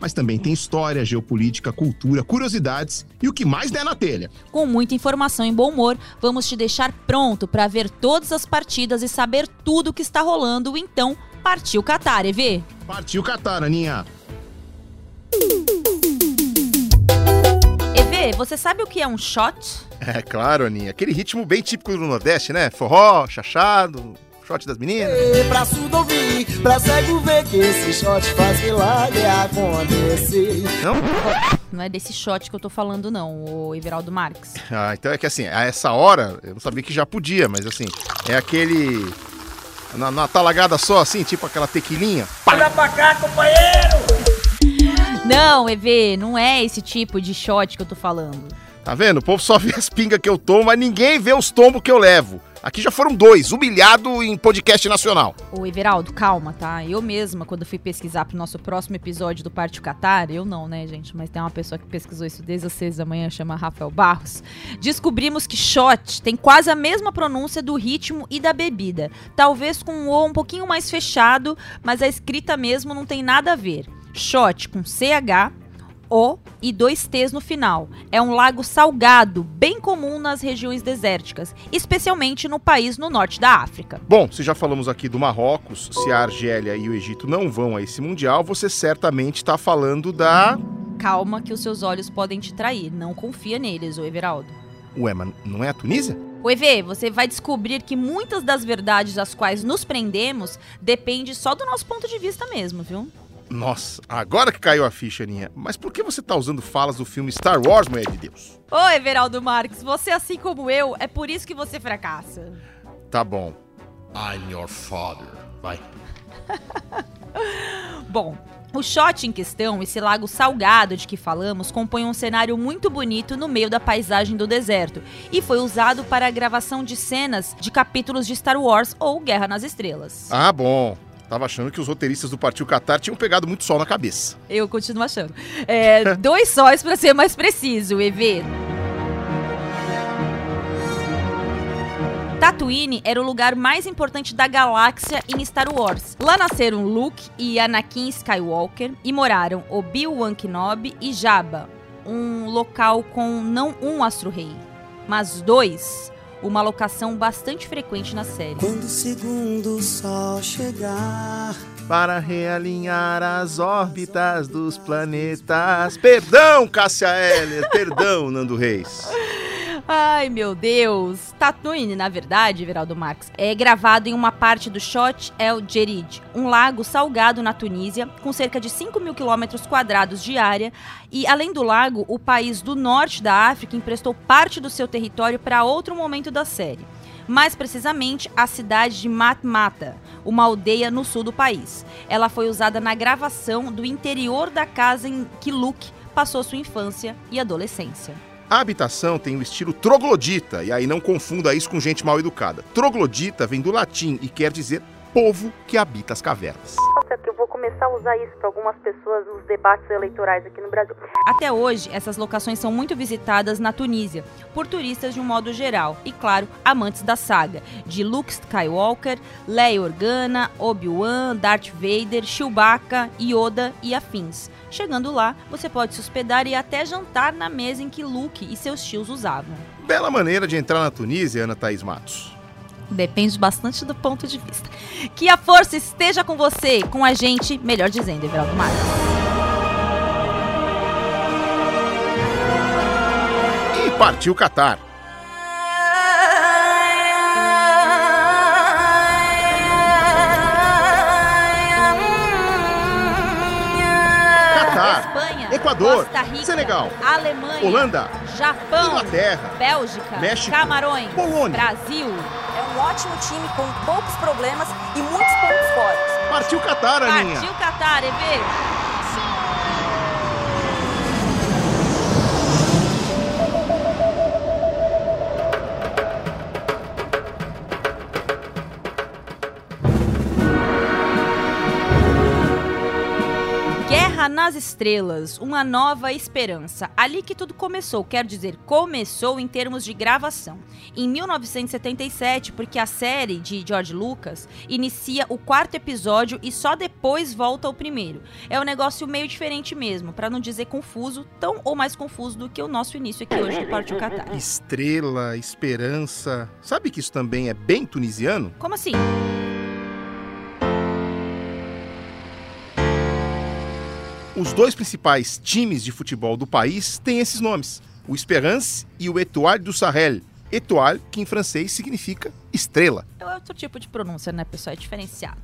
mas também tem história, geopolítica, cultura, curiosidades e o que mais der na telha. Com muita informação e bom humor, vamos te deixar pronto para ver todas as partidas e saber tudo o que está rolando. Então, partiu Qatar, EV! Partiu Qatar, Aninha! EV, você sabe o que é um shot? É claro, Aninha. Aquele ritmo bem típico do Nordeste, né? Forró, chachado, shot das meninas. Pra surdo ouvir, pra cego ver que esse shot faz milagre acontecer. Não? Não é desse shot que eu tô falando, não, o Everaldo Marques. Ah, então é que assim, a essa hora, eu não sabia que já podia, mas assim, é aquele. Na, na talagada só, assim, tipo aquela tequilinha. Olha pra cá, companheiro! Não, EV, não é esse tipo de shot que eu tô falando. Tá vendo? O povo só vê as pingas que eu tomo, mas ninguém vê os tombos que eu levo. Aqui já foram dois, humilhado em podcast nacional. Ô, Everaldo, calma, tá? Eu mesma, quando fui pesquisar pro nosso próximo episódio do Parte Qatar, eu não, né, gente? Mas tem uma pessoa que pesquisou isso desde as seis da manhã, chama Rafael Barros. Descobrimos que shot tem quase a mesma pronúncia do ritmo e da bebida. Talvez com um O um pouquinho mais fechado, mas a escrita mesmo não tem nada a ver. Shot com CH, O e dois T's no final. É um lago salgado, bem comum nas regiões desérticas, especialmente no país no norte da África. Bom, se já falamos aqui do Marrocos, se a Argélia e o Egito não vão a esse Mundial, você certamente está falando da. Calma que os seus olhos podem te trair, não confia neles, ô Everaldo. Ué, mas não é a Tunísia? O EV, você vai descobrir que muitas das verdades às quais nos prendemos depende só do nosso ponto de vista mesmo, viu? Nossa, agora que caiu a ficha, Aninha. Mas por que você tá usando falas do filme Star Wars, mulher de Deus? Ô, Everaldo Marques, você assim como eu, é por isso que você fracassa. Tá bom. I'm your father. Vai. Bom, o shot em questão, esse lago salgado de que falamos, compõe um cenário muito bonito no meio da paisagem do deserto e foi usado para a gravação de cenas de capítulos de Star Wars ou Guerra nas Estrelas. Ah, bom. Tava achando que os roteiristas do Partiu Qatar tinham pegado muito sol na cabeça. Eu continuo achando. É, dois sóis para ser mais preciso, EV. Tatooine era o lugar mais importante da galáxia em Star Wars. Lá nasceram Luke e Anakin Skywalker e moraram Obi-Wan Kenobi e Jabba, um local com não um astro-rei, mas dois, uma locação bastante frequente na série. Quando o segundo sol chegar. Para realinhar as órbitas dos planetas. Perdão, Cássia Heller. Perdão, Nando Reis. Ai, meu Deus. Tatooine, na verdade, Veraldo Marx, é gravado em uma parte do Shot El Djerid, um lago salgado na Tunísia, com cerca de 5 mil quilômetros quadrados de área. E, além do lago, o país do norte da África emprestou parte do seu território para outro momento da série. Mais precisamente, a cidade de Matmata, uma aldeia no sul do país. Ela foi usada na gravação do interior da casa em que Luke passou sua infância e adolescência. A habitação tem o estilo troglodita, e aí não confunda isso com gente mal educada. Troglodita vem do latim e quer dizer povo que habita as cavernas. Eu vou começar a usar isso para algumas pessoas nos debates eleitorais aqui no Brasil. Até hoje, essas locações são muito visitadas na Tunísia, por turistas de um modo geral, e claro, amantes da saga, de Luke Skywalker, Leia Organa, Obi-Wan, Darth Vader, Chewbacca, Yoda e afins. Chegando lá, você pode se hospedar e até jantar na mesa em que Luke e seus tios usavam. Bela maneira de entrar na Tunísia, Ana Thaís Matos. Depende bastante do ponto de vista. Que a força esteja com você, com a gente, melhor dizendo, Everaldo Marques. E partiu. Catar, Espanha, Equador, Costa Rica, Senegal, Alemanha, Holanda, Japão, Inglaterra, Bélgica, México, Camarões, Polônia. Brasil. Um ótimo time com poucos problemas e muitos pontos fortes. Partiu Qatar, Aninha. Partiu Qatar, EV. Nas estrelas, uma nova esperança. Ali que tudo começou, quer dizer, começou em termos de gravação. Em 1977, porque a série de George Lucas inicia o quarto episódio e só depois volta ao primeiro. É um negócio meio diferente mesmo, para não dizer confuso, tão ou mais confuso do que o nosso início aqui hoje do Partiu Catar. Estrela, esperança. Sabe que isso também é bem tunisiano? Como assim? Os dois principais times de futebol do país têm esses nomes: o Esperance e o Etoile du Sahel. Etoile, que em francês significa estrela. É outro tipo de pronúncia, né, pessoal? É diferenciado.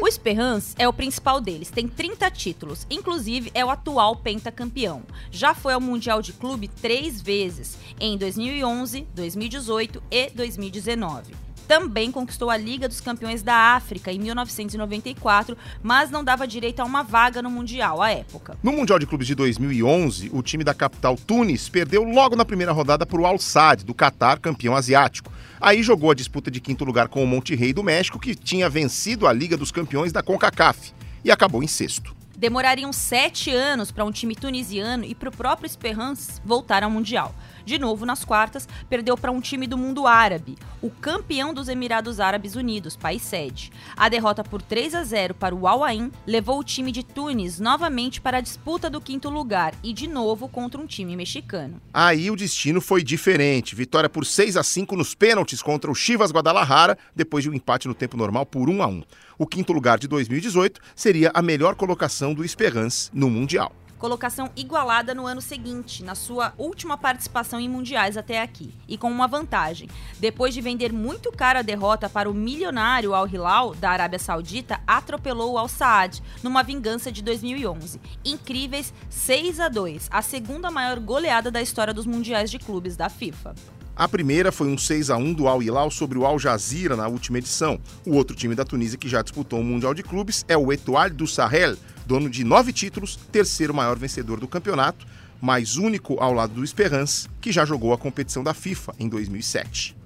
O Esperance é o principal deles, tem 30 títulos, inclusive é o atual pentacampeão. Já foi ao Mundial de Clube três vezes, em 2011, 2018 e 2019 também conquistou a Liga dos Campeões da África em 1994, mas não dava direito a uma vaga no Mundial à época. No Mundial de Clubes de 2011, o time da capital Tunis perdeu logo na primeira rodada para o Al Sadd, do Catar, campeão asiático. Aí jogou a disputa de quinto lugar com o Monterrey do México, que tinha vencido a Liga dos Campeões da CONCACAF, e acabou em sexto. Demorariam sete anos para um time tunisiano e para o próprio Esperance voltar ao Mundial. De novo, nas quartas, perdeu para um time do mundo árabe, o campeão dos Emirados Árabes Unidos, país sede. A derrota por 3 a 0 para o Al Ain levou o time de Tunis novamente para a disputa do quinto lugar e de novo contra um time mexicano. Aí o destino foi diferente. Vitória por 6 a 5 nos pênaltis contra o Chivas Guadalajara, depois de um empate no tempo normal por 1 a 1. O quinto lugar de 2018 seria a melhor colocação do Esperance no Mundial colocação igualada no ano seguinte, na sua última participação em mundiais até aqui, e com uma vantagem. Depois de vender muito caro a derrota para o milionário Al Hilal da Arábia Saudita, atropelou o Al Saad numa vingança de 2011. Incríveis 6 a 2, a segunda maior goleada da história dos mundiais de clubes da FIFA. A primeira foi um 6 a 1 do Al Hilal sobre o Al Jazeera na última edição. O outro time da Tunísia que já disputou o Mundial de Clubes é o Etoile du Sahel, dono de nove títulos, terceiro maior vencedor do campeonato, mais único ao lado do Esperance, que já jogou a competição da FIFA em 2007.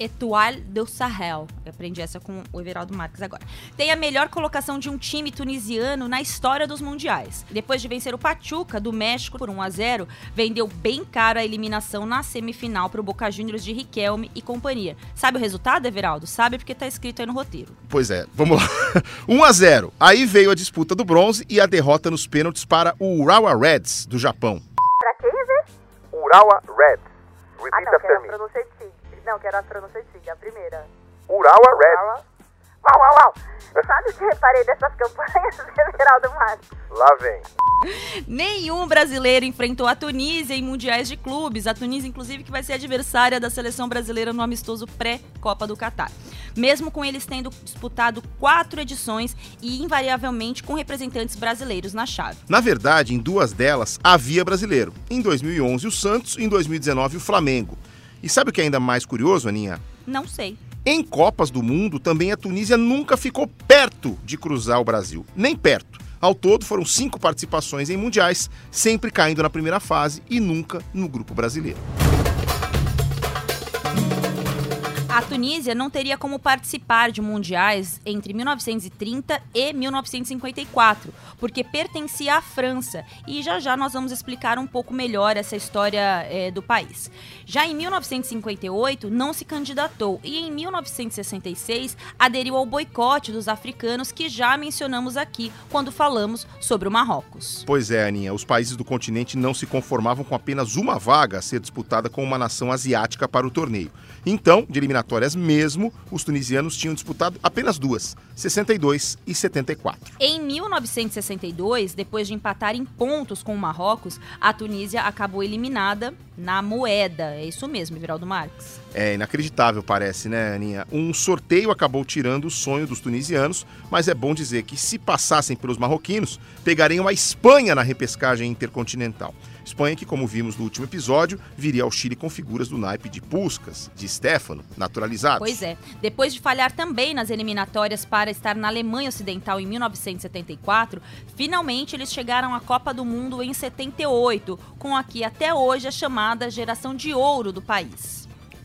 Etoile do Sahel. Eu aprendi essa com o Everaldo Marques agora. Tem a melhor colocação de um time tunisiano na história dos mundiais. Depois de vencer o Pachuca do México por 1 a 0, vendeu bem caro a eliminação na semifinal para o Boca Juniors de Riquelme e companhia. Sabe o resultado, Everaldo? Sabe porque tá escrito aí no roteiro. Pois é, vamos lá. 1 a 0. Aí veio a disputa do bronze e a derrota nos pênaltis para o Urawa Reds do Japão. Pra quem, Zé? Urawa Reds. Repeat Ah, não, after me. Não, que era a pronúncia antiga, a primeira. Urawa Reds. Uau, uau, uau. Sabe o que reparei dessas campanhas, Everaldo Marques? Lá vem. Nenhum brasileiro enfrentou a Tunísia em mundiais de clubes. A Tunísia, inclusive, que vai ser adversária da seleção brasileira no amistoso pré-Copa do Catar. Mesmo com eles tendo disputado quatro edições e invariavelmente com representantes brasileiros na chave. Na verdade, em duas delas havia brasileiro. Em 2011 o Santos, em 2019 o Flamengo. E sabe o que é ainda mais curioso, Aninha? Não sei. Em Copas do Mundo, também a Tunísia nunca ficou perto de cruzar o Brasil. Nem perto. Ao todo, foram cinco participações em mundiais, sempre caindo na primeira fase e nunca no grupo brasileiro. A Tunísia não teria como participar de mundiais entre 1930 e 1954, porque pertencia à França. E já já nós vamos explicar um pouco melhor essa história eh, do país. Já em 1958, não se candidatou e em 1966 aderiu ao boicote dos africanos que já mencionamos aqui quando falamos sobre o Marrocos. Pois é, Aninha, os países do continente não se conformavam com apenas uma vaga a ser disputada com uma nação asiática para o torneio. Então, de eliminatórias mesmo, os tunisianos tinham disputado apenas duas, 62 e 74. Em 1962, depois de empatar em pontos com o Marrocos, a Tunísia acabou eliminada na moeda. É isso mesmo, Everaldo Marques. É inacreditável, parece, né, Aninha? Um sorteio acabou tirando o sonho dos tunisianos, mas é bom dizer que se passassem pelos marroquinos, pegariam a Espanha na repescagem intercontinental. Espanha que, como vimos no último episódio, viria ao Chile com figuras do naipe de Puskas, de Stefano, naturalizados. Pois é. Depois de falhar também nas eliminatórias para estar na Alemanha Ocidental em 1974, finalmente eles chegaram à Copa do Mundo em 78, com aqui até hoje a chamada geração de ouro do país.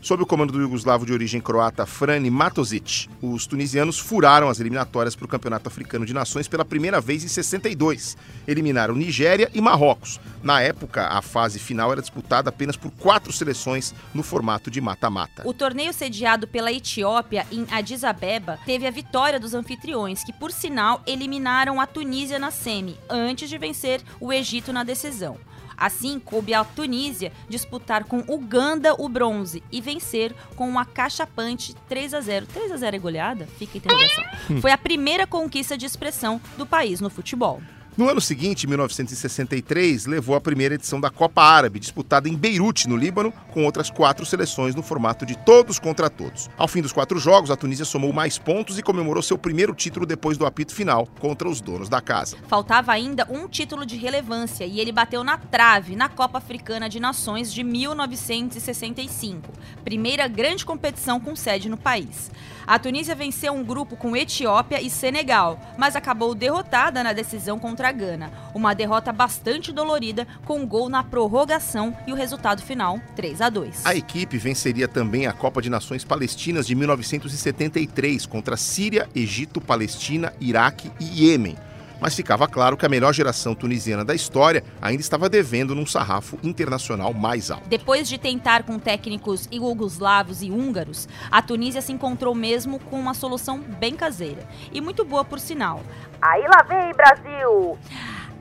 Sob o comando do iugoslavo de origem croata Frane Matozic, os tunisianos furaram as eliminatórias para o Campeonato Africano de Nações pela primeira vez em 62. Eliminaram Nigéria e Marrocos. Na época, a fase final era disputada apenas por quatro seleções no formato de mata-mata. O torneio sediado pela Etiópia em Addis Abeba teve a vitória dos anfitriões, que por sinal eliminaram a Tunísia na semi, antes de vencer o Egito na decisão. Assim, coube à Tunísia disputar com Uganda o bronze e vencer com uma cachapante 3 a 0. 3 a 0 é goleada? Fica a interrogação. Foi a primeira conquista de expressão do país no futebol. No ano seguinte, 1963, levou a primeira edição da Copa Árabe, disputada em Beirute, no Líbano, com outras quatro seleções no formato de todos contra todos. Ao fim dos quatro jogos, a Tunísia somou mais pontos e comemorou seu primeiro título depois do apito final contra os donos da casa. Faltava ainda um título de relevância e ele bateu na trave na Copa Africana de Nações de 1965, primeira grande competição com sede no país. A Tunísia venceu um grupo com Etiópia e Senegal, mas acabou derrotada na decisão contra a Gana. Uma derrota bastante dolorida, com um gol na prorrogação e o resultado final 3 a 2. A equipe venceria também a Copa de Nações Palestinas de 1973 contra Síria, Egito, Palestina, Iraque e Iêmen mas ficava claro que a melhor geração tunisiana da história ainda estava devendo num sarrafo internacional mais alto. Depois de tentar com técnicos iugoslavos e húngaros, a Tunísia se encontrou mesmo com uma solução bem caseira e muito boa por sinal. Aí lá vem, Brasil!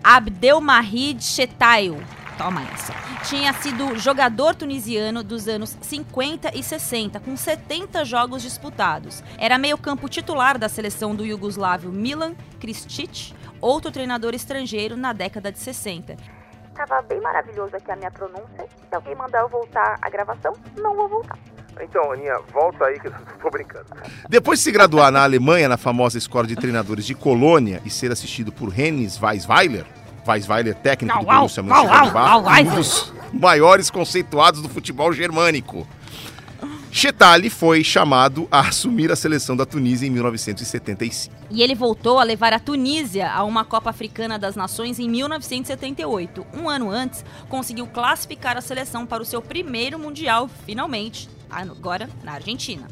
Abdelmahid Chetail. Toma essa. Tinha sido jogador tunisiano dos anos 50 e 60, com 70 jogos disputados. Era meio-campo titular da seleção do iugoslávio Milan Kristic, outro treinador estrangeiro na década de 60. Tava bem maravilhoso aqui a minha pronúncia. Se alguém mandar eu voltar a gravação, não vou voltar. Então, Aninha, volta aí que eu tô brincando. Depois de se graduar na Alemanha, na famosa escola de treinadores de Colônia, e ser assistido por Hennis Weisweiler, Weisweiler, técnico do Borussia Mönchengladbach, um dos maiores conceituados do futebol germânico. Chetali foi chamado a assumir a seleção da Tunísia em 1975. E ele voltou a levar a Tunísia a uma Copa Africana das Nações em 1978. Um ano antes, conseguiu classificar a seleção para o seu primeiro Mundial, finalmente, agora na Argentina.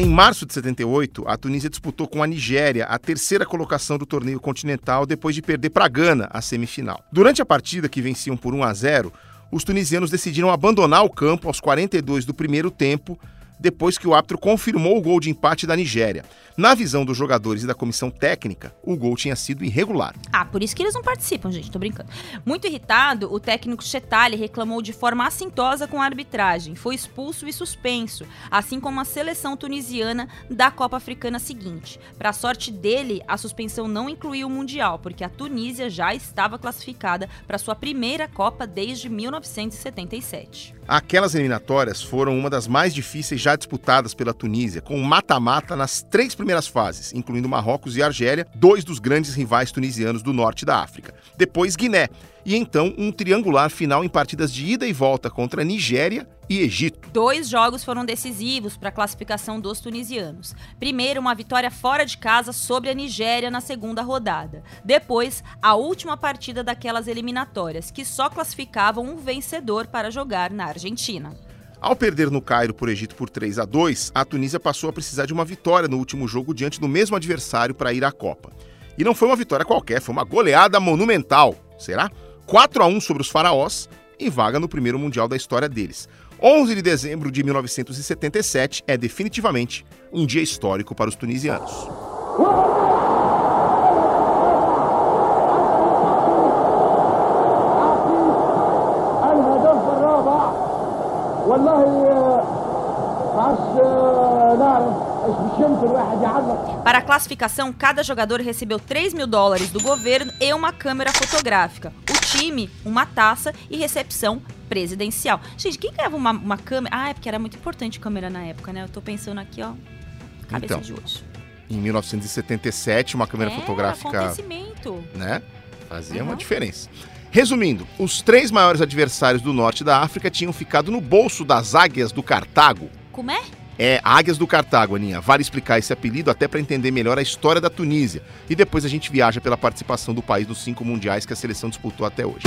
Em março de 78, a Tunísia disputou com a Nigéria a terceira colocação do torneio continental depois de perder para a Gana a semifinal. Durante a partida, que venciam por 1 a 0, os tunisianos decidiram abandonar o campo aos 42 do primeiro tempo depois que o árbitro confirmou o gol de empate da Nigéria. Na visão dos jogadores e da comissão técnica, o gol tinha sido irregular. Ah, por isso que eles não participam, gente, tô brincando. Muito irritado, o técnico Chetali reclamou de forma assintosa com a arbitragem, foi expulso e suspenso, assim como a seleção tunisiana da Copa Africana seguinte. Para sorte dele, a suspensão não incluiu o Mundial, porque a Tunísia já estava classificada para sua primeira Copa desde 1977. Aquelas eliminatórias foram uma das mais difíceis já disputadas pela Tunísia, com mata-mata nas três primeiras fases, incluindo Marrocos e Argélia, dois dos grandes rivais tunisianos do norte da África. Depois Guiné, e então um triangular final em partidas de ida e volta contra Nigéria e Egito. Dois jogos foram decisivos para a classificação dos tunisianos. Primeiro, uma vitória fora de casa sobre a Nigéria na segunda rodada. Depois, a última partida daquelas eliminatórias, que só classificavam um vencedor para jogar na Argentina. Ao perder no Cairo por Egito por 3 a 2, a Tunísia passou a precisar de uma vitória no último jogo diante do mesmo adversário para ir à Copa. E não foi uma vitória qualquer, foi uma goleada monumental. Será? 4 a 1 sobre os faraós e vaga no primeiro mundial da história deles. 11 de dezembro de 1977 é definitivamente um dia histórico para os tunisianos. Para a classificação, cada jogador recebeu 3 mil dólares do governo e uma câmera fotográfica. O time, uma taça e recepção presidencial. Gente, quem ganhava uma, uma câmera? Ah, é porque era muito importante câmera na época, né? Eu tô pensando aqui, ó. Cabeça Então. de hoje. Em 1977, uma câmera é, fotográfica, acontecimento. né, fazia uma Uhum. diferença. Resumindo, os três maiores adversários do norte da África tinham ficado no bolso das águias do Cartago. Como é? É, Águias do Cartago, Aninha. Vale explicar esse apelido até para entender melhor a história da Tunísia. E depois a gente viaja pela participação do país nos cinco mundiais que a seleção disputou até hoje.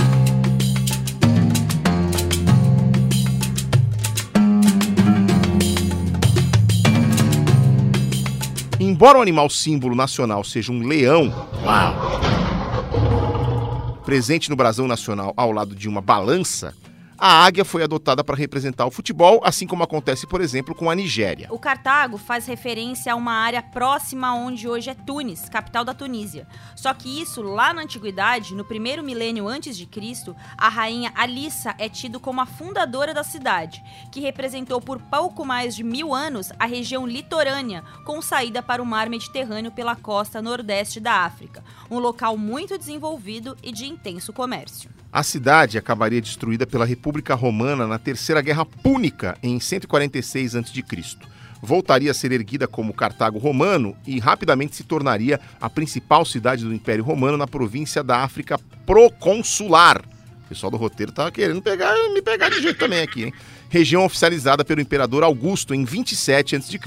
Embora o animal símbolo nacional seja um leão, presente no brasão nacional ao lado de uma balança, a águia foi adotada para representar o futebol, assim como acontece, por exemplo, com a Nigéria. O Cartago faz referência a uma área próxima onde hoje é Tunis, capital da Tunísia. Só que isso, lá na antiguidade, no primeiro milênio antes de Cristo, a rainha Alissa é tido como a fundadora da cidade, que representou por pouco mais de mil anos a região litorânea, com saída para o mar Mediterrâneo pela costa nordeste da África, um local muito desenvolvido e de intenso comércio. A cidade acabaria destruída pela República Romana na Terceira Guerra Púnica, em 146 a.C. Voltaria a ser erguida como Cartago Romano e rapidamente se tornaria a principal cidade do Império Romano na província da África Proconsular. O pessoal do roteiro tava querendo pegar, me pegar de jeito também aqui, hein? Região oficializada pelo imperador Augusto em 27 a.C.,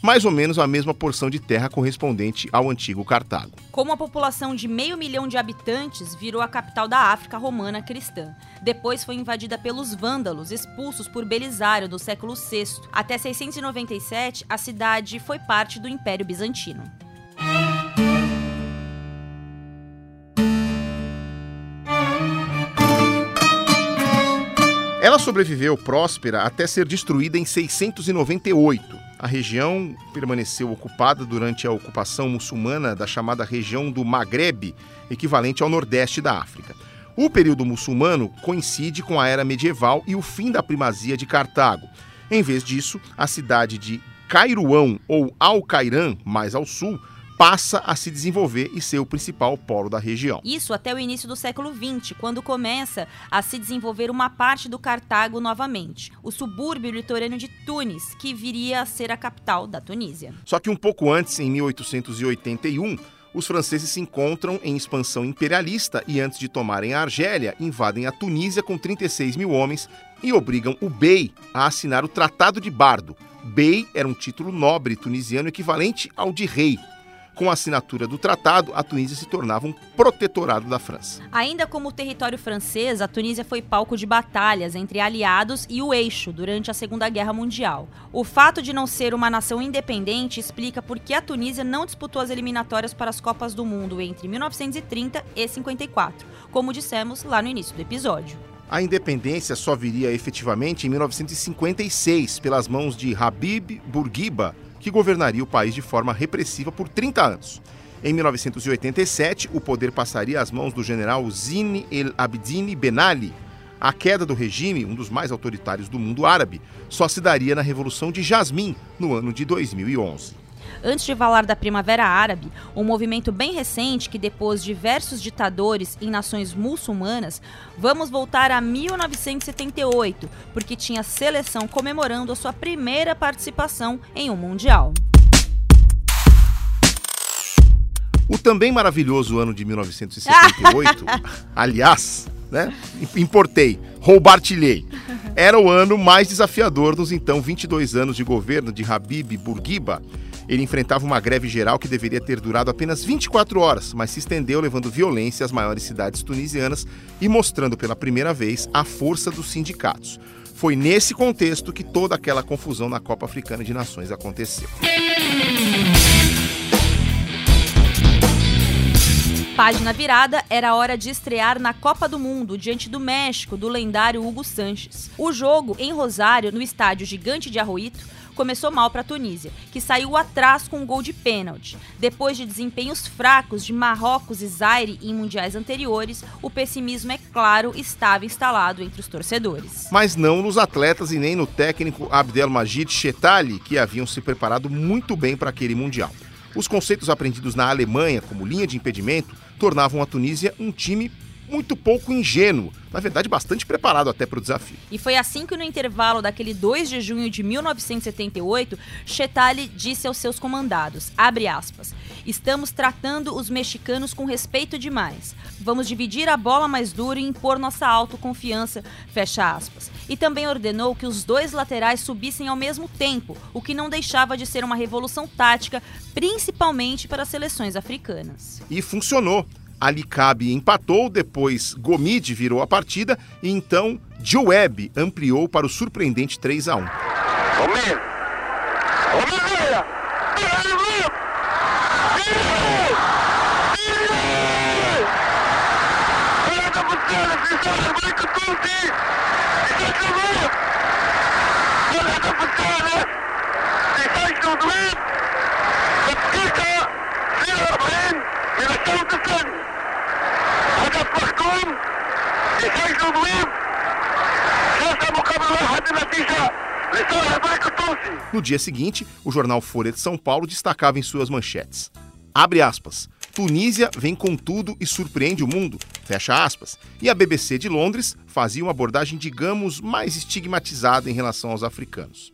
mais ou menos a mesma porção de terra correspondente ao antigo Cartago. Com uma população de meio milhão de habitantes, virou a capital da África romana cristã. Depois foi invadida pelos vândalos, expulsos por Belisário do século VI. Até 697, a cidade foi parte do Império Bizantino. Ela sobreviveu próspera até ser destruída em 698. A região permaneceu ocupada durante a ocupação muçulmana da chamada região do Maghreb, equivalente ao nordeste da África. O período muçulmano coincide com a era medieval e o fim da primazia de Cartago. Em vez disso, a cidade de Cairuão ou Al-Cairã, mais ao sul, passa a se desenvolver e ser o principal polo da região. Isso até o início do século XX, quando começa a se desenvolver uma parte do Cartago novamente, o subúrbio litorâneo de Tunis, que viria a ser a capital da Tunísia. Só que um pouco antes, em 1881, os franceses se encontram em expansão imperialista e, antes de tomarem a Argélia, invadem a Tunísia com 36 mil homens e obrigam o Bey a assinar o Tratado de Bardo. Bey era um título nobre tunisiano equivalente ao de rei. Com a assinatura do tratado, a Tunísia se tornava um protetorado da França. Ainda como território francês, a Tunísia foi palco de batalhas entre aliados e o eixo durante a Segunda Guerra Mundial. O fato de não ser uma nação independente explica por que a Tunísia não disputou as eliminatórias para as Copas do Mundo entre 1930 e 54, como dissemos lá no início do episódio. A independência só viria efetivamente em 1956, pelas mãos de Habib Bourguiba, que governaria o país de forma repressiva por 30 anos. Em 1987, o poder passaria às mãos do general Zine El Abidine Ben Ali. A queda do regime, um dos mais autoritários do mundo árabe, só se daria na Revolução de Jasmim, no ano de 2011. Antes de falar da Primavera Árabe, um movimento bem recente que depôs diversos ditadores em nações muçulmanas, vamos voltar a 1978, porque tinha seleção comemorando a sua primeira participação em um Mundial. O também maravilhoso ano de 1978, aliás, né? Importei, roubartilhei. Era o ano mais desafiador dos então 22 anos de governo de Habib Bourguiba. Ele enfrentava uma greve geral que deveria ter durado apenas 24 horas, mas se estendeu levando violência às maiores cidades tunisianas e mostrando pela primeira vez a força dos sindicatos. Foi nesse contexto que toda aquela confusão na Copa Africana de Nações aconteceu. Página virada, era hora de estrear na Copa do Mundo diante do México, do lendário Hugo Sanches. O jogo em Rosário, no estádio Gigante de Arroito, começou mal para a Tunísia, que saiu atrás com um gol de pênalti. Depois de desempenhos fracos de Marrocos e Zaire em mundiais anteriores, o pessimismo, é claro, estava instalado entre os torcedores. Mas não nos atletas e nem no técnico Abdelmajid Chetali, que haviam se preparado muito bem para aquele mundial. Os conceitos aprendidos na Alemanha, como linha de impedimento, tornavam a Tunísia um time muito pouco ingênuo, na verdade bastante preparado até para o desafio. E foi assim que no intervalo daquele 2 de junho de 1978, Chetali disse aos seus comandados, abre aspas, estamos tratando os mexicanos com respeito demais. Vamos dividir a bola mais dura e impor nossa autoconfiança, fecha aspas. E também ordenou que os dois laterais subissem ao mesmo tempo, o que não deixava de ser uma revolução tática, principalmente para as seleções africanas. E funcionou. Alicabe empatou, depois Gomide virou a partida e então Dioeb ampliou para o surpreendente 3 a 1. Thank you. No dia seguinte, o jornal Folha de São Paulo destacava em suas manchetes: Abre aspas. Tunísia vem com tudo e surpreende o mundo. Fecha aspas. E a BBC de Londres fazia uma abordagem, digamos, mais estigmatizada em relação aos africanos.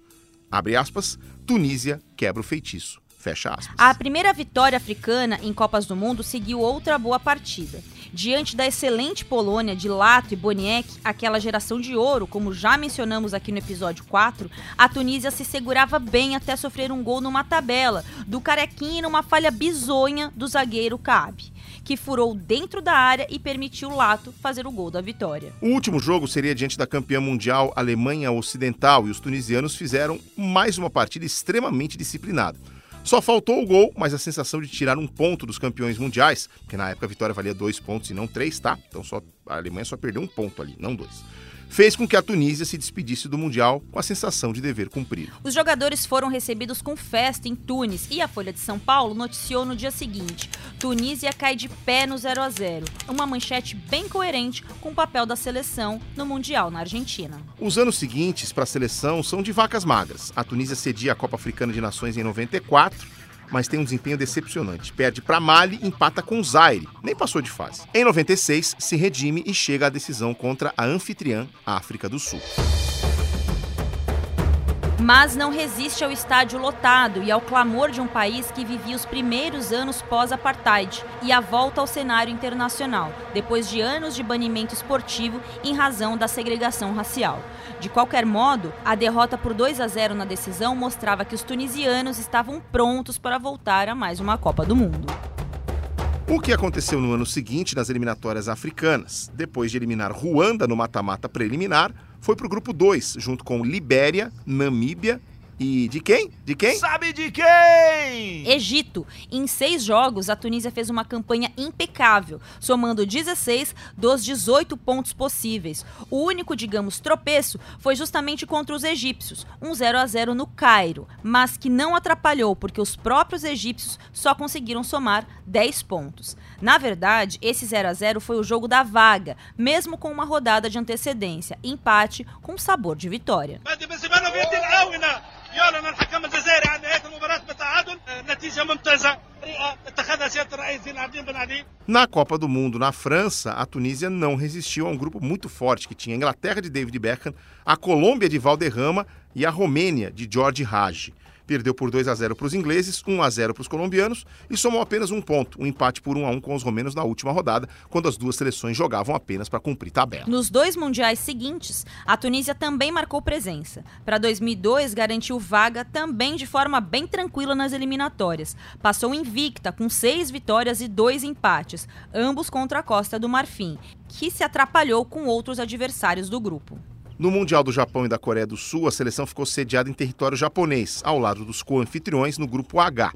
Abre aspas. Tunísia quebra o feitiço. Fecha aspas. A primeira vitória africana em Copas do Mundo seguiu outra boa partida. Diante da excelente Polônia de Lato e Boniek, aquela geração de ouro, como já mencionamos aqui no episódio 4, a Tunísia se segurava bem até sofrer um gol numa tabela, do Carequinha numa falha bizonha do zagueiro Cabe, que furou dentro da área e permitiu o Lato fazer o gol da vitória. O último jogo seria diante da campeã mundial Alemanha Ocidental e os tunisianos fizeram mais uma partida extremamente disciplinada. Só faltou o gol, mas a sensação de tirar um ponto dos campeões mundiais, porque na época a vitória valia dois pontos e não três, tá? Então só, a Alemanha só perdeu um ponto ali, não dois fez com que a Tunísia se despedisse do Mundial com a sensação de dever cumprido. Os jogadores foram recebidos com festa em Tunis e a Folha de São Paulo noticiou no dia seguinte: Tunísia cai de pé no 0 a 0 uma manchete bem coerente com o papel da seleção no Mundial na Argentina. Os anos seguintes para a seleção são de vacas magras. A Tunísia cedia a Copa Africana de Nações em 94 mas tem um desempenho decepcionante. Perde para Mali, empata com Zaire, nem passou de fase. Em 96, se redime e chega à decisão contra a anfitriã, África do Sul mas não resiste ao estádio lotado e ao clamor de um país que vivia os primeiros anos pós-apartheid e a volta ao cenário internacional, depois de anos de banimento esportivo em razão da segregação racial. De qualquer modo, a derrota por 2 a 0 na decisão mostrava que os tunisianos estavam prontos para voltar a mais uma Copa do Mundo. O que aconteceu no ano seguinte nas eliminatórias africanas? Depois de eliminar Ruanda no mata-mata preliminar, foi para o grupo 2, junto com Libéria, Namíbia e de quem? De quem? Sabe de quem? Egito. Em seis jogos, a Tunísia fez uma campanha impecável, somando 16 dos 18 pontos possíveis. O único, digamos, tropeço foi justamente contra os egípcios, um 0 a 0 no Cairo, mas que não atrapalhou porque os próprios egípcios só conseguiram somar 10 pontos. Na verdade, esse 0 a 0 foi o jogo da vaga, mesmo com uma rodada de antecedência, empate com sabor de vitória. Na Copa do Mundo na França, a Tunísia não resistiu a um grupo muito forte que tinha a Inglaterra de David Beckham, a Colômbia de Valderrama e a Romênia de George Hage perdeu por 2 a 0 para os ingleses, 1 a 0 para os colombianos e somou apenas um ponto, um empate por 1 a 1 com os romenos na última rodada, quando as duas seleções jogavam apenas para cumprir tabela. Nos dois mundiais seguintes, a Tunísia também marcou presença. Para 2002, garantiu vaga também de forma bem tranquila nas eliminatórias. Passou invicta com seis vitórias e dois empates, ambos contra a Costa do Marfim, que se atrapalhou com outros adversários do grupo. No Mundial do Japão e da Coreia do Sul, a seleção ficou sediada em território japonês, ao lado dos co-anfitriões no grupo H.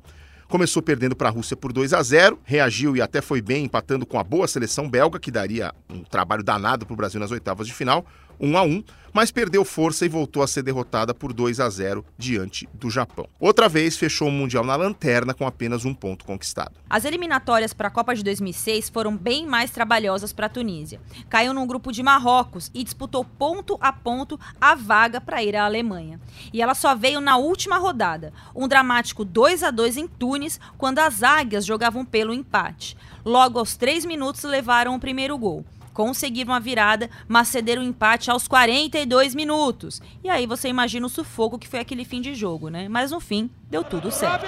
Começou perdendo para a Rússia por 2 a 0, reagiu e até foi bem empatando com a boa seleção belga, que daria um trabalho danado para o Brasil nas oitavas de final, 1 a 1, mas perdeu força e voltou a ser derrotada por 2 a 0 diante do Japão. Outra vez fechou o Mundial na lanterna com apenas um ponto conquistado. As eliminatórias para a Copa de 2006 foram bem mais trabalhosas para a Tunísia. Caiu num grupo de Marrocos e disputou ponto a ponto a vaga para ir à Alemanha. E ela só veio na última rodada, um dramático 2 a 2 em Tunis, quando as águias jogavam pelo empate. Logo aos três minutos levaram o primeiro gol conseguiram a virada, mas cederam o empate aos 42 minutos. E aí você imagina o sufoco que foi aquele fim de jogo, né? Mas no fim, deu tudo certo.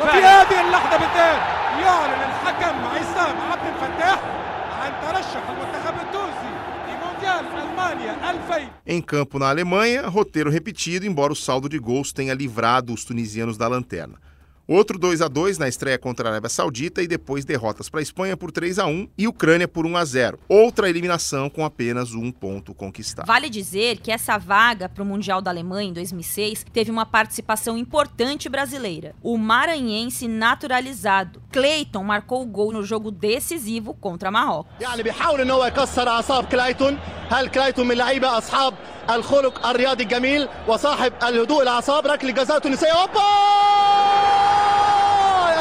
وفي هذه اللحظة بالذات يعلن الحكم عصام عبد الفتاح عن ترشح المنتخب التونسي em campo na Alemanha, roteiro repetido, embora o saldo de gols tenha livrado os tunisianos da lanterna. Outro 2 a 2 na estreia contra a Arábia Saudita e depois derrotas para a Espanha por 3 a 1 e Ucrânia por 1 a 0. Outra eliminação com apenas um ponto conquistado. Vale dizer que essa vaga para o Mundial da Alemanha em 2006 teve uma participação importante brasileira. O maranhense naturalizado Cleiton marcou o gol no jogo decisivo contra Marrocos. يعني بيحاول ان هو يكسر اعصاب كلايتون هل كلايتون من لعيبه اصحاب الخلق الرياضي الجميل وصاحب الهدوء الاعصاب ركله جزاء تونسيه اوبا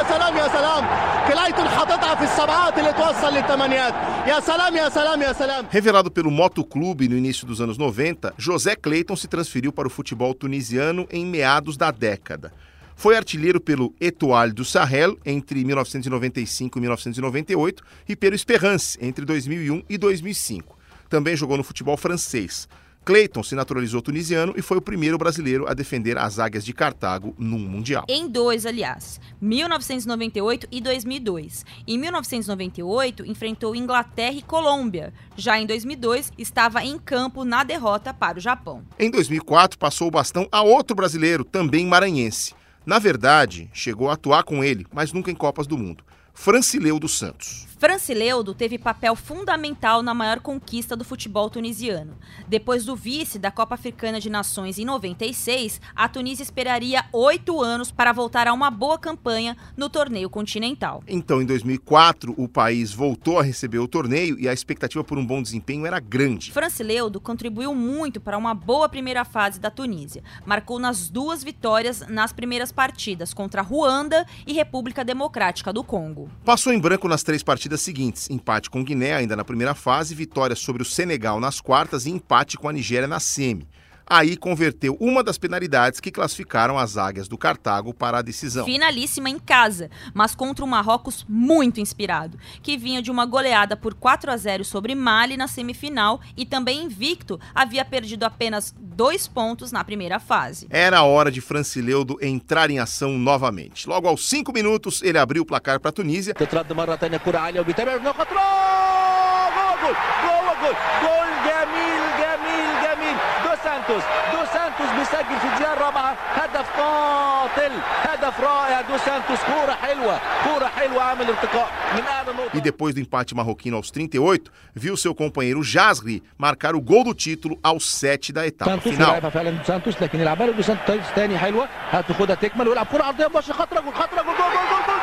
يا سلام يا سلام كلايتون حاططها في السبعات اللي توصل للثمانيات يا سلام يا سلام يا سلام Revelado pelo Moto Clube no início dos anos 90, José Cleiton se transferiu para o futebol tunisiano em meados da década. Foi artilheiro pelo Etoile do Sahel entre 1995 e 1998 e pelo Esperance entre 2001 e 2005. Também jogou no futebol francês. Cleiton se naturalizou tunisiano e foi o primeiro brasileiro a defender as águias de Cartago num Mundial. Em dois, aliás, 1998 e 2002. Em 1998, enfrentou Inglaterra e Colômbia. Já em 2002, estava em campo na derrota para o Japão. Em 2004, passou o bastão a outro brasileiro, também maranhense. Na verdade, chegou a atuar com ele, mas nunca em Copas do Mundo. Francileu dos Santos. Francileudo teve papel fundamental na maior conquista do futebol tunisiano. Depois do vice da Copa Africana de Nações em 96, a Tunísia esperaria oito anos para voltar a uma boa campanha no torneio continental. Então, em 2004, o país voltou a receber o torneio e a expectativa por um bom desempenho era grande. Francileudo contribuiu muito para uma boa primeira fase da Tunísia. Marcou nas duas vitórias nas primeiras partidas contra Ruanda e República Democrática do Congo. Passou em branco nas três partidas seguintes: empate com Guiné ainda na primeira fase, vitória sobre o Senegal nas quartas e empate com a Nigéria na semi aí converteu uma das penalidades que classificaram as águias do Cartago para a decisão. Finalíssima em casa, mas contra um Marrocos muito inspirado, que vinha de uma goleada por 4 a 0 sobre Mali na semifinal e também invicto, havia perdido apenas dois pontos na primeira fase. Era a hora de Francileudo entrar em ação novamente. Logo aos cinco minutos, ele abriu o placar para a Tunísia. Controlado do Maratânia, Curalha, o Bittenberg não controlou! Gol, gol, gol, gol, gol, gol, سانتوس دو سانتوس بيسجل في الدقيقة الرابعة هدف قاتل هدف رائع دو سانتوس كورة حلوة كورة حلوة عامل ارتقاء من أعلى نقطة E depois do empate marroquino aos 38, viu seu companheiro Jasri marcar o gol do título aos 7 da etapa سانتوس final. يلعبها فعلا دو سانتوس لكن يلعبها له دو سانتوس ثاني حلوة هتاخدها تكمل ويلعب كرة عرضية مباشرة خطرة جول خطرة جول جول جول جول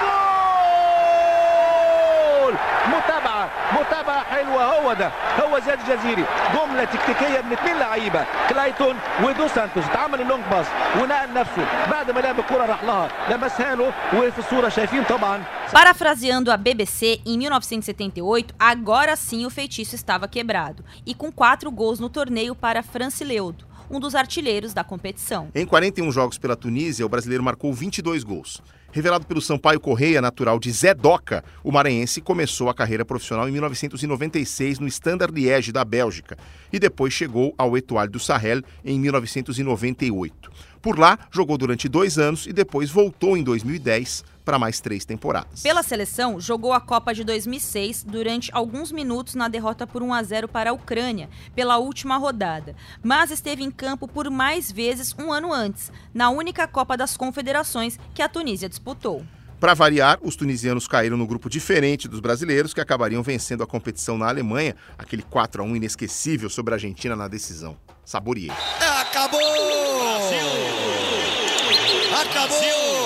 جول جول متابعة متابعة حلوة هو ده هو زياد الجزيري جملة تكتيكية من اثنين لعيبة كلايتون ودو سانتوس اتعمل اللونج باس ونقل نفسه بعد ما لعب الكرة راح لها لمسها له وفي الصورة شايفين طبعا Parafraseando a BBC, em 1978, agora sim o feitiço estava quebrado, e com quatro gols no torneio para Francileudo, um dos artilheiros da competição. Em 41 jogos pela Tunísia, o brasileiro marcou 22 gols. Revelado pelo Sampaio Correia, natural de Zé Doca, o maranhense começou a carreira profissional em 1996 no Standard Liège da Bélgica e depois chegou ao Etoile do Sahel em 1998. Por lá, jogou durante dois anos e depois voltou em 2010 para mais três temporadas. Pela seleção, jogou a Copa de 2006 durante alguns minutos na derrota por 1 a 0 para a Ucrânia, pela última rodada, mas esteve em campo por mais vezes um ano antes, na única Copa das Confederações que a Tunísia disputou. Para variar, os tunisianos caíram no grupo diferente dos brasileiros, que acabariam vencendo a competição na Alemanha, aquele 4 a 1 inesquecível sobre a Argentina na decisão. Saboreei. Acabou! Acabou!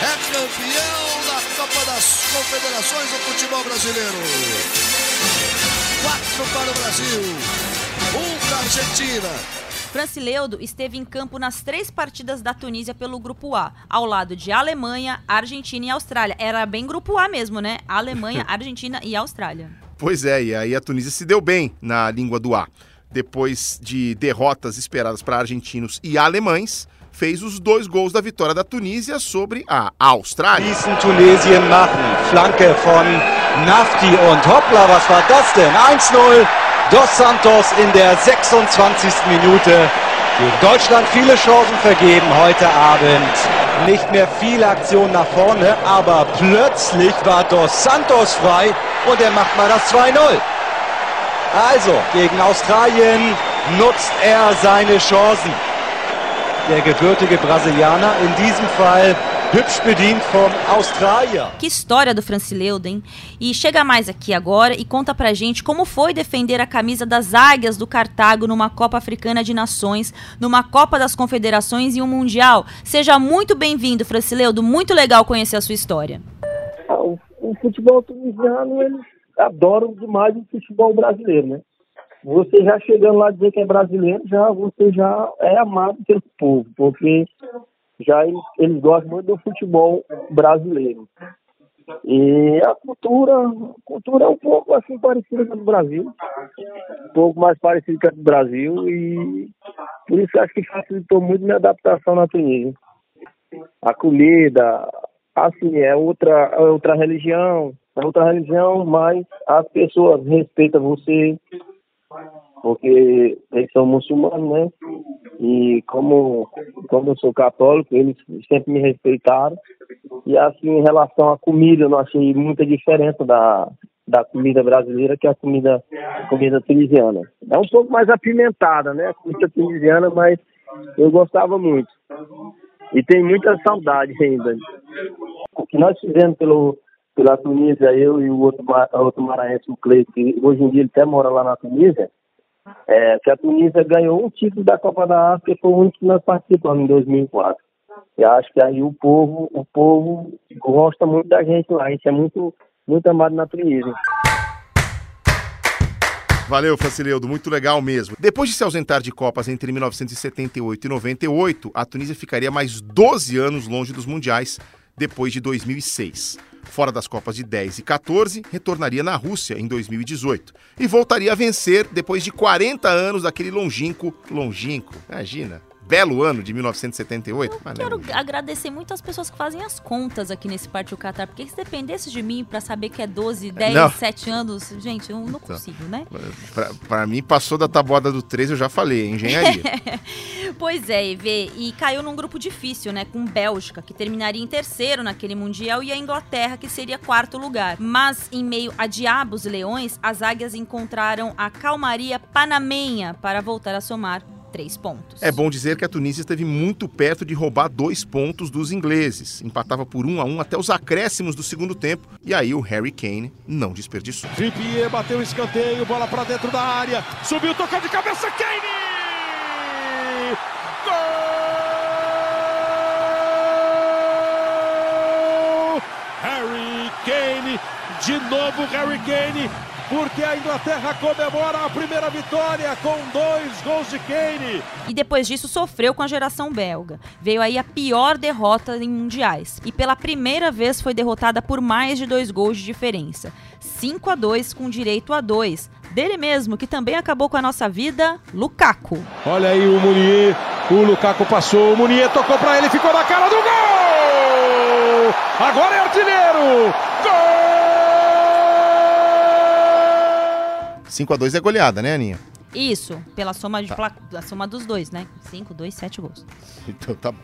É campeão da Copa das Confederações do futebol brasileiro. Quatro para o Brasil, um para a Argentina. Francileudo esteve em campo nas três partidas da Tunísia pelo Grupo A, ao lado de Alemanha, Argentina e Austrália. Era bem Grupo A mesmo, né? Alemanha, Argentina e Austrália. Pois é, e aí a Tunísia se deu bem na língua do A. Depois de derrotas esperadas para argentinos e alemães, fez os dois gols da vitória da Tunísia sobre a Austrália. Gießen Tunesien machen. Flanke von Nafti und hoppla, was war das denn? 1-0. Dos Santos in der 26. Minute. Gegen Deutschland viele Chancen vergeben heute Abend. Nicht mehr viel Aktion nach vorne, aber plötzlich war Dos Santos frei und er macht mal das 2-0. Also, gegen Australien nutzt er seine Chancen. Der gebürtige Brasilianer, in diesem Fall Hübsch bedient vom Australier. Que história do Francileudo, hein? E chega mais aqui agora e conta pra gente como foi defender a camisa das águias do Cartago numa Copa Africana de Nações, numa Copa das Confederações e um Mundial. Seja muito bem-vindo, Francileudo. Muito legal conhecer a sua história. Ah, o, o futebol tunisiano, eles adoram demais o futebol brasileiro, né? Você já chegando lá dizer que é brasileiro, já você já é amado pelo povo, porque já eles, eles gostam muito do futebol brasileiro. E a cultura, a cultura é um pouco assim parecida com a do Brasil, um pouco mais parecida com a do Brasil e por isso acho que facilitou muito minha adaptação na Tunísia. A comida, assim, é outra, é outra religião, é outra religião, mas as pessoas respeitam você, porque eles são muçulmanos, né? E como, como eu sou católico, eles sempre me respeitaram. E assim, em relação à comida, eu não achei muita diferença da, da comida brasileira que a comida, a comida tunisiana. É um pouco mais apimentada, né? A comida tunisiana, mas eu gostava muito. E tem muita saudade ainda. O que nós fizemos pelo, pela Tunísia, eu e o outro, outro maranhense, o Cleito, que hoje em dia ele até mora lá na Tunísia, é, que a Tunísia ganhou um título da Copa da África e foi o único que nós participamos em 2004. E acho que aí o povo, o povo gosta muito da gente lá. A gente é muito, muito amado na Tunísia. Valeu, Facileudo, muito legal mesmo. Depois de se ausentar de Copas entre 1978 e 98, a Tunísia ficaria mais 12 anos longe dos Mundiais, depois de 2006. Fora das Copas de 10 e 14, retornaria na Rússia em 2018 e voltaria a vencer depois de 40 anos daquele longínquo, longínquo, imagina, belo ano de 1978. Eu quero agradecer muito as pessoas que fazem as contas aqui nesse Partiu Qatar, porque se dependesse de mim para saber que é 12, 10, não. 7 anos, gente, eu não consigo, né? Para mim, passou da tabuada do 3, eu já falei, engenharia. pois é, EV, e caiu num grupo difícil, né, com Bélgica, que terminaria em terceiro naquele Mundial, e a Inglaterra, que seria quarto lugar. Mas, em meio a diabos e leões, as águias encontraram a calmaria panamenha para voltar a somar três pontos. É bom dizer que a Tunísia esteve muito perto de roubar dois pontos dos ingleses. Empatava por um a um até os acréscimos do segundo tempo. E aí o Harry Kane não desperdiçou. Trippier bateu o escanteio, bola para dentro da área. Subiu, tocou de cabeça, Kane! Gol! Harry Kane, de novo Harry Kane porque a Inglaterra comemora a primeira vitória com dois gols de Kane. E depois disso sofreu com a geração belga. Veio aí a pior derrota em mundiais e pela primeira vez foi derrotada por mais de dois gols de diferença. 5 a 2 com direito a 2 dele mesmo, que também acabou com a nossa vida, Lukaku. Olha aí o Munier, o Lukaku passou, o Munier tocou para ele, ficou na cara do gol! Agora é artilheiro! Gol! 5 a 2 é goleada, né, Aninha? Isso, pela soma, de tá. a soma dos dois, né? 5, 2, 7 gols. Então tá bom.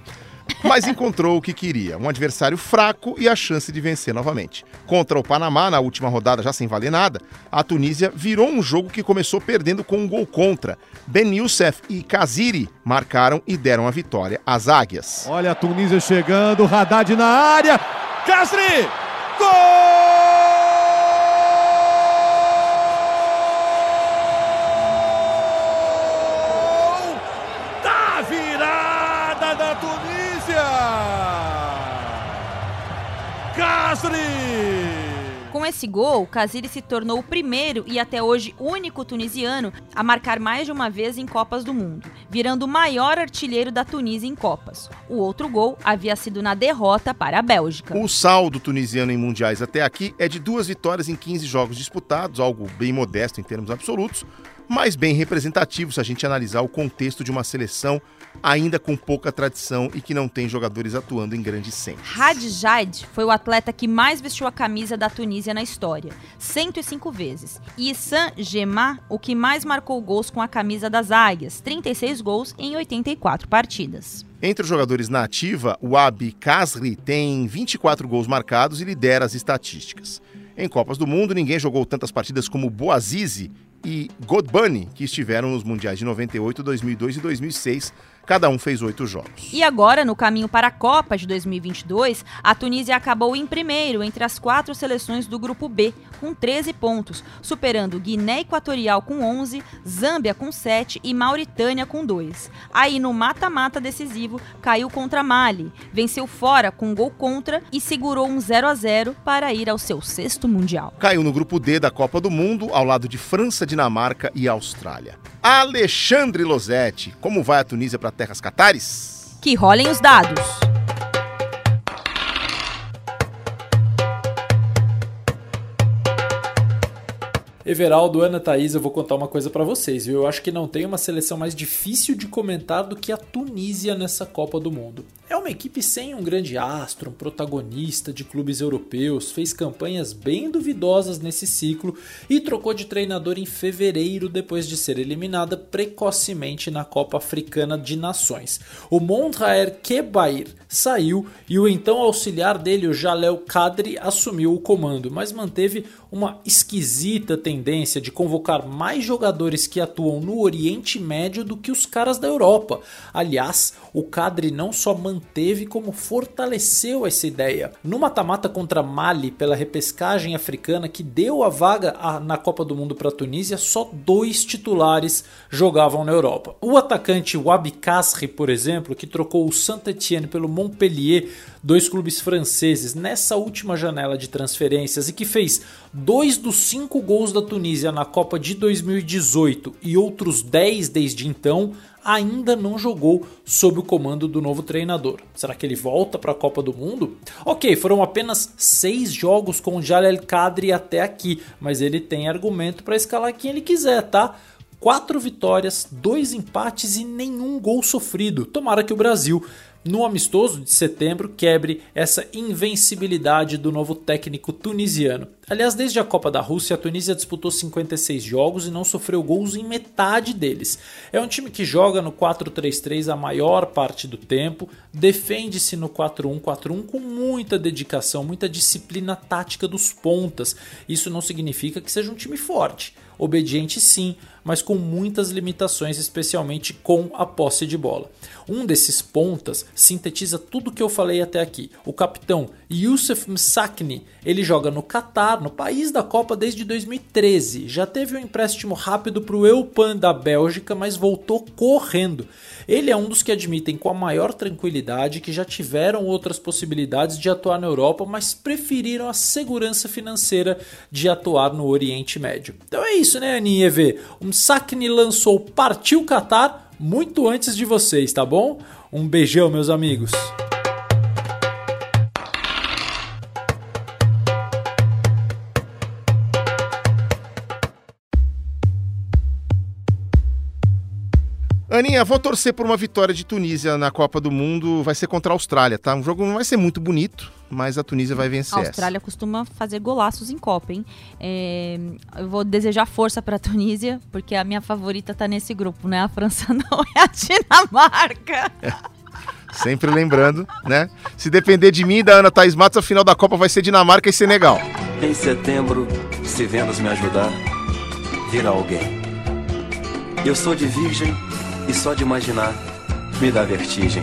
Mas encontrou o que queria, um adversário fraco e a chance de vencer novamente. Contra o Panamá, na última rodada, já sem valer nada, a Tunísia virou um jogo que começou perdendo com um gol contra. Ben Youssef e Kaziri marcaram e deram a vitória às águias. Olha a Tunísia chegando, Haddad na área, Kazri! Gol! Esse gol, Kaziri se tornou o primeiro e até hoje único tunisiano a marcar mais de uma vez em Copas do Mundo, virando o maior artilheiro da Tunísia em Copas. O outro gol havia sido na derrota para a Bélgica. O saldo tunisiano em mundiais até aqui é de duas vitórias em 15 jogos disputados, algo bem modesto em termos absolutos, mas bem representativo se a gente analisar o contexto de uma seleção ainda com pouca tradição e que não tem jogadores atuando em grandes centros. Hadjad foi o atleta que mais vestiu a camisa da Tunísia na história, 105 vezes. E Issam Gemma, o que mais marcou gols com a camisa das Águias, 36 gols em 84 partidas. Entre os jogadores na ativa, o Abi Kasri tem 24 gols marcados e lidera as estatísticas. Em Copas do Mundo, ninguém jogou tantas partidas como Boazizi e Godbunny, que estiveram nos Mundiais de 98, 2002 e 2006, Cada um fez oito jogos. E agora, no caminho para a Copa de 2022, a Tunísia acabou em primeiro entre as quatro seleções do grupo B, com 13 pontos, superando Guiné Equatorial com 11, Zâmbia com 7 e Mauritânia com 2. Aí no mata-mata decisivo, caiu contra Mali, venceu fora com gol contra e segurou um 0 a 0 para ir ao seu sexto mundial. Caiu no grupo D da Copa do Mundo, ao lado de França, Dinamarca e Austrália. Alexandre Losetti, como vai a Tunísia para terras catares? Que rolem os dados. Everaldo, Ana Thaís, eu vou contar uma coisa para vocês, viu? Eu acho que não tem uma seleção mais difícil de comentar do que a Tunísia nessa Copa do Mundo. É uma equipe sem um grande astro, um protagonista de clubes europeus, fez campanhas bem duvidosas nesse ciclo e trocou de treinador em fevereiro depois de ser eliminada precocemente na Copa Africana de Nações. O Montraer Kebair saiu e o então auxiliar dele, o Jalel Kadri, assumiu o comando, mas manteve uma esquisita tendência de convocar mais jogadores que atuam no Oriente Médio do que os caras da Europa. Aliás, o Kadri não só manteve como fortaleceu essa ideia. No mata-mata contra Mali pela repescagem africana que deu a vaga na Copa do Mundo para a Tunísia, só dois titulares jogavam na Europa. O atacante Wabi Kasri, por exemplo, que trocou o Saint-Étienne pelo Montpellier, dois clubes franceses, nessa última janela de transferências e que fez dois dos cinco gols da Tunísia na Copa de 2018 e outros dez desde então, ainda não jogou sob o comando do novo treinador. Será que ele volta para a Copa do Mundo? Ok, foram apenas seis jogos com o Jalel Kadri até aqui, mas ele tem argumento para escalar quem ele quiser, tá? Quatro vitórias, dois empates e nenhum gol sofrido. Tomara que o Brasil no amistoso de setembro quebre essa invencibilidade do novo técnico tunisiano. Aliás, desde a Copa da Rússia, a Tunísia disputou 56 jogos e não sofreu gols em metade deles. É um time que joga no 4-3-3 a maior parte do tempo, defende-se no 4-1-4-1 com muita dedicação, muita disciplina tática dos pontas. Isso não significa que seja um time forte. Obediente sim, mas com muitas limitações, especialmente com a posse de bola. Um desses pontas sintetiza tudo que eu falei até aqui. O capitão Youssef Msakni, ele joga no Catar, no país da Copa desde 2013. Já teve um empréstimo rápido para o Eupan da Bélgica, mas voltou correndo. Ele é um dos que admitem com a maior tranquilidade que já tiveram outras possibilidades de atuar na Europa, mas preferiram a segurança financeira de atuar no Oriente Médio. Então é isso, né, Aninha? Um Sakni lançou Partiu Qatar muito antes de vocês, tá bom? Um beijão, meus amigos. Aninha, vou torcer por uma vitória de Tunísia na Copa do Mundo. Vai ser contra a Austrália, tá? Um jogo não vai ser muito bonito, mas a Tunísia vai vencer. A Austrália essa. costuma fazer golaços em Copa, hein? É, eu vou desejar força para a Tunísia, porque a minha favorita tá nesse grupo, né? A França não é a Dinamarca. É. Sempre lembrando, né? Se depender de mim e da Ana Thaís Matos, a final da Copa vai ser Dinamarca e Senegal. Em setembro, se Vênus me ajudar, virá alguém. Eu sou de virgem e só de imaginar me dá vertigem.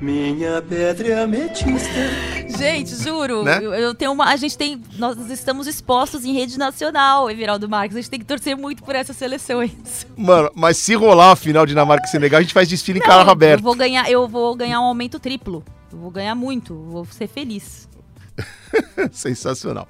Minha pedra ametista. Gente, juro, né? eu, eu, tenho uma. A gente tem. Nós estamos expostos em rede nacional, Everaldo Marques. A gente tem que torcer muito por essas seleções. Mano, mas se rolar a final de Dinamarca e Senegal, a gente faz desfile Não, em carro aberto. Eu vou ganhar, eu vou ganhar um aumento triplo. Eu vou ganhar muito, vou ser feliz. Sensacional.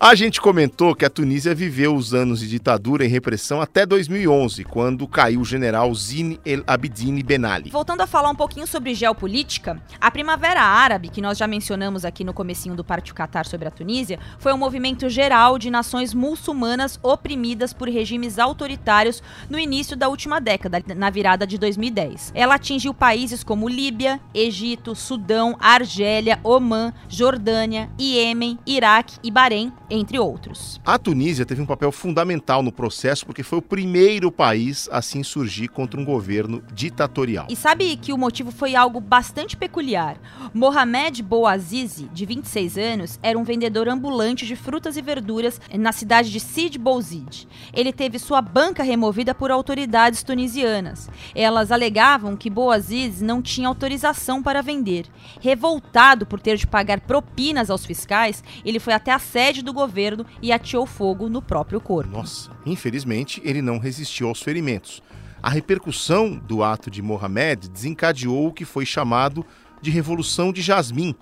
A gente comentou que a Tunísia viveu os anos de ditadura e repressão até 2011, quando caiu o general Zine El Abidine Ben Ali. Voltando a falar um pouquinho sobre geopolítica, a Primavera Árabe, que nós já mencionamos aqui no comecinho do Pátio Qatar sobre a Tunísia, foi um movimento geral de nações muçulmanas oprimidas por regimes autoritários no início da última década, na virada de 2010. Ela atingiu países como Líbia, Egito, Sudão, Argélia, Omã, Jordânia, Iêmen, Iraque e Bahrein entre outros. A Tunísia teve um papel fundamental no processo porque foi o primeiro país a se insurgir contra um governo ditatorial. E sabe que o motivo foi algo bastante peculiar. Mohamed Bouazizi, de 26 anos, era um vendedor ambulante de frutas e verduras na cidade de Sid Bouzid. Ele teve sua banca removida por autoridades tunisianas. Elas alegavam que Bouazizi não tinha autorização para vender. Revoltado por ter de pagar propinas aos fiscais, ele foi até a sede do governo e ateou fogo no próprio corpo. Nossa, infelizmente ele não resistiu aos ferimentos. A repercussão do ato de Mohamed desencadeou o que foi chamado de Revolução de Jasmim.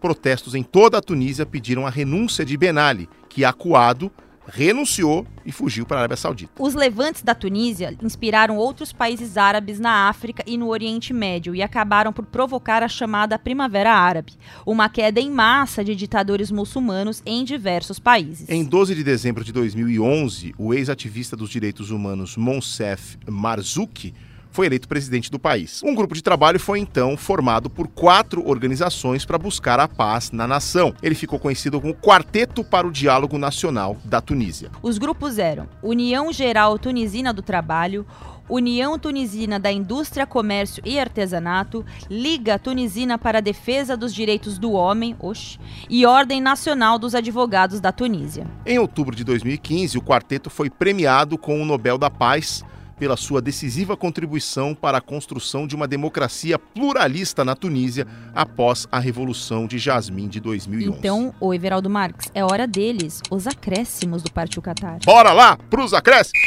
Protestos em toda a Tunísia pediram a renúncia de Ben Ali, que, acuado, renunciou e fugiu para a Arábia Saudita. Os levantes da Tunísia inspiraram outros países árabes na África e no Oriente Médio e acabaram por provocar a chamada Primavera Árabe, uma queda em massa de ditadores muçulmanos em diversos países. Em 12 de dezembro de 2011, o ex-ativista dos direitos humanos Monsef Marzouki foi eleito presidente do país. Um grupo de trabalho foi então formado por quatro organizações para buscar a paz na nação. Ele ficou conhecido como Quarteto para o Diálogo Nacional da Tunísia. Os grupos eram União Geral Tunisina do Trabalho, União Tunisina da Indústria, Comércio e Artesanato, Liga Tunisina para a Defesa dos Direitos do Homem, oxe, e Ordem Nacional dos Advogados da Tunísia. Em outubro de 2015, o quarteto foi premiado com o Nobel da Paz pela sua decisiva contribuição para a construção de uma democracia pluralista na Tunísia após a Revolução de Jasmim de 2011. Então, o Everaldo Marques, é hora deles, os acréscimos do Partiu Qatar. Bora lá pros acréscimos!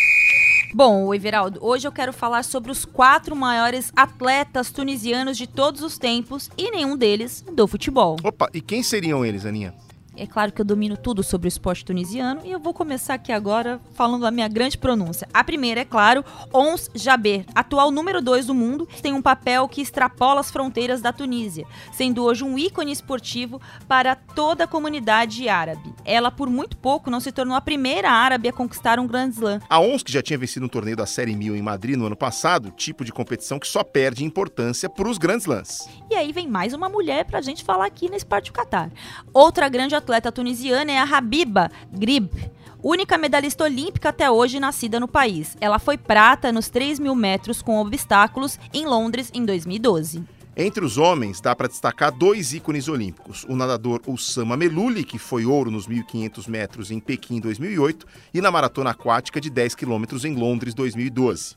Bom, Everaldo, hoje eu quero falar sobre os quatro maiores atletas tunisianos de todos os tempos e nenhum deles do futebol. Opa, e quem seriam eles, Aninha? É claro que eu domino tudo sobre o esporte tunisiano e eu vou começar aqui agora falando a minha grande pronúncia. A primeira, é claro, Ons Jaber, atual número 2 do mundo, tem um papel que extrapola as fronteiras da Tunísia, sendo hoje um ícone esportivo para toda a comunidade árabe. Ela, por muito pouco, não se tornou a primeira árabe a conquistar um Grand Slam. A Ons, que já tinha vencido um torneio da Série 1000 em Madrid no ano passado, tipo de competição que só perde importância para os Grand Slams. E aí vem mais uma mulher para a gente falar aqui nesse Parte do Qatar. Outra grande atleta tunisiana é a Habiba Grib, única medalhista olímpica até hoje nascida no país. Ela foi prata nos 3 mil metros com obstáculos em Londres em 2012. Entre os homens, dá para destacar dois ícones olímpicos: o nadador Oussama Meluli, que foi ouro nos 1.500 metros em Pequim 2008, e na maratona aquática de 10 quilômetros em Londres 2012.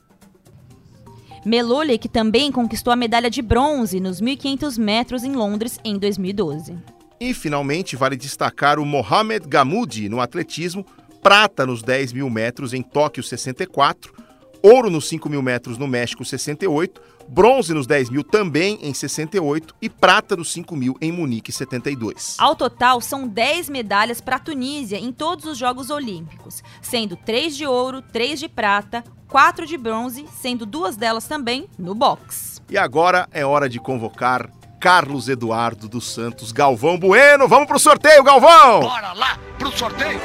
Meloli, que também conquistou a medalha de bronze nos 1.500 metros em Londres em 2012. E, finalmente, vale destacar o Mohamed Gamoudi no atletismo, prata nos 10 mil metros em Tóquio 64, ouro nos 5 mil metros no México 68, bronze nos 10 mil também em 68 e prata nos 5 mil em Munique 72. Ao total, são 10 medalhas para a Tunísia em todos os Jogos Olímpicos, sendo 3 de ouro, 3 de prata, 4 de bronze, sendo duas delas também no boxe. E agora é hora de convocar Carlos Eduardo dos Santos Galvão Bueno. Vamos pro sorteio, Galvão! Bora lá pro sorteio!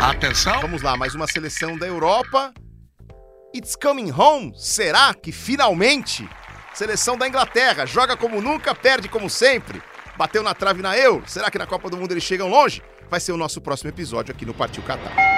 Atenção! Vamos lá, mais uma seleção da Europa. It's coming home. Será que finalmente? Seleção da Inglaterra, joga como nunca, perde como sempre. Bateu na trave na Euro. Será que na Copa do Mundo eles chegam longe? Vai ser o nosso próximo episódio aqui no Partiu Qatar.